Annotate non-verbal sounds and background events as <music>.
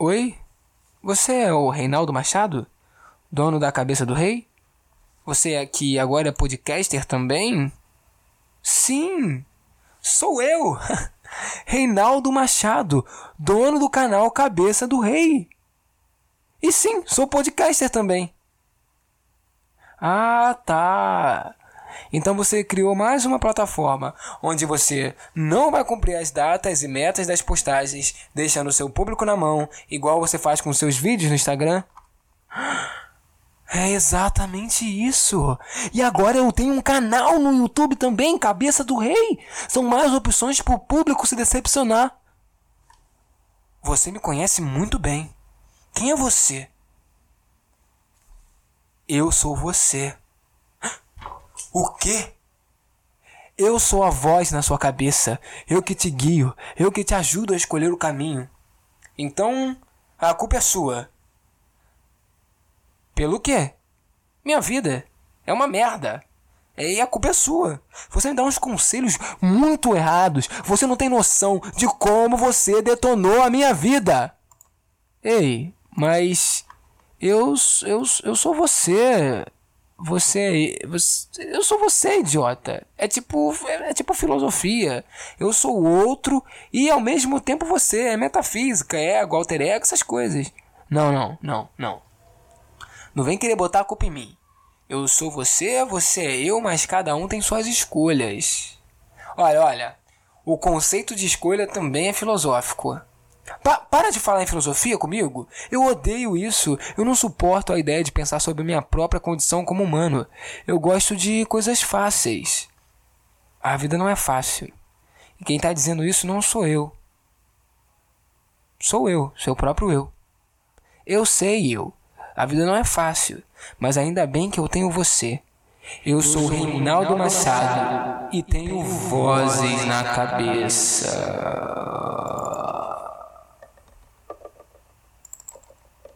Oi? Você é o Reinaldo Machado? Dono da cabeça do rei? Você é que agora é podcaster também? Sim, sou eu, <laughs> Reinaldo Machado, dono do canal Cabeça do Rei. E sim, sou podcaster também. Ah, tá. Então você criou mais uma plataforma onde você não vai cumprir as datas e metas das postagens, deixando o seu público na mão, igual você faz com seus vídeos no Instagram? É exatamente isso. E agora eu tenho um canal no YouTube também, Cabeça do Rei. São mais opções para o público se decepcionar. Você me conhece muito bem. Quem é você? Eu sou você. O quê? Eu sou a voz na sua cabeça. Eu que te guio. Eu que te ajudo a escolher o caminho. Então, a culpa é sua. Pelo quê? Minha vida é uma merda. E a culpa é sua. Você me dá uns conselhos muito errados. Você não tem noção de como você detonou a minha vida. Ei, mas eu, eu, eu sou você. Você, você, eu sou você, idiota. É tipo, é, tipo filosofia. Eu sou o outro e ao mesmo tempo você. É metafísica, é alter ego, essas coisas. Não, não, não, não. Não vem querer botar a culpa em mim. Eu sou você, você é eu, mas cada um tem suas escolhas. Olha, olha. O conceito de escolha também é filosófico. Pa para de falar em filosofia comigo. Eu odeio isso. Eu não suporto a ideia de pensar sobre minha própria condição como humano. Eu gosto de coisas fáceis. A vida não é fácil. E quem está dizendo isso não sou eu. Sou eu, seu próprio eu. Eu sei eu. A vida não é fácil, mas ainda bem que eu tenho você. Eu sou Reinaldo Machado e tenho vozes na cabeça.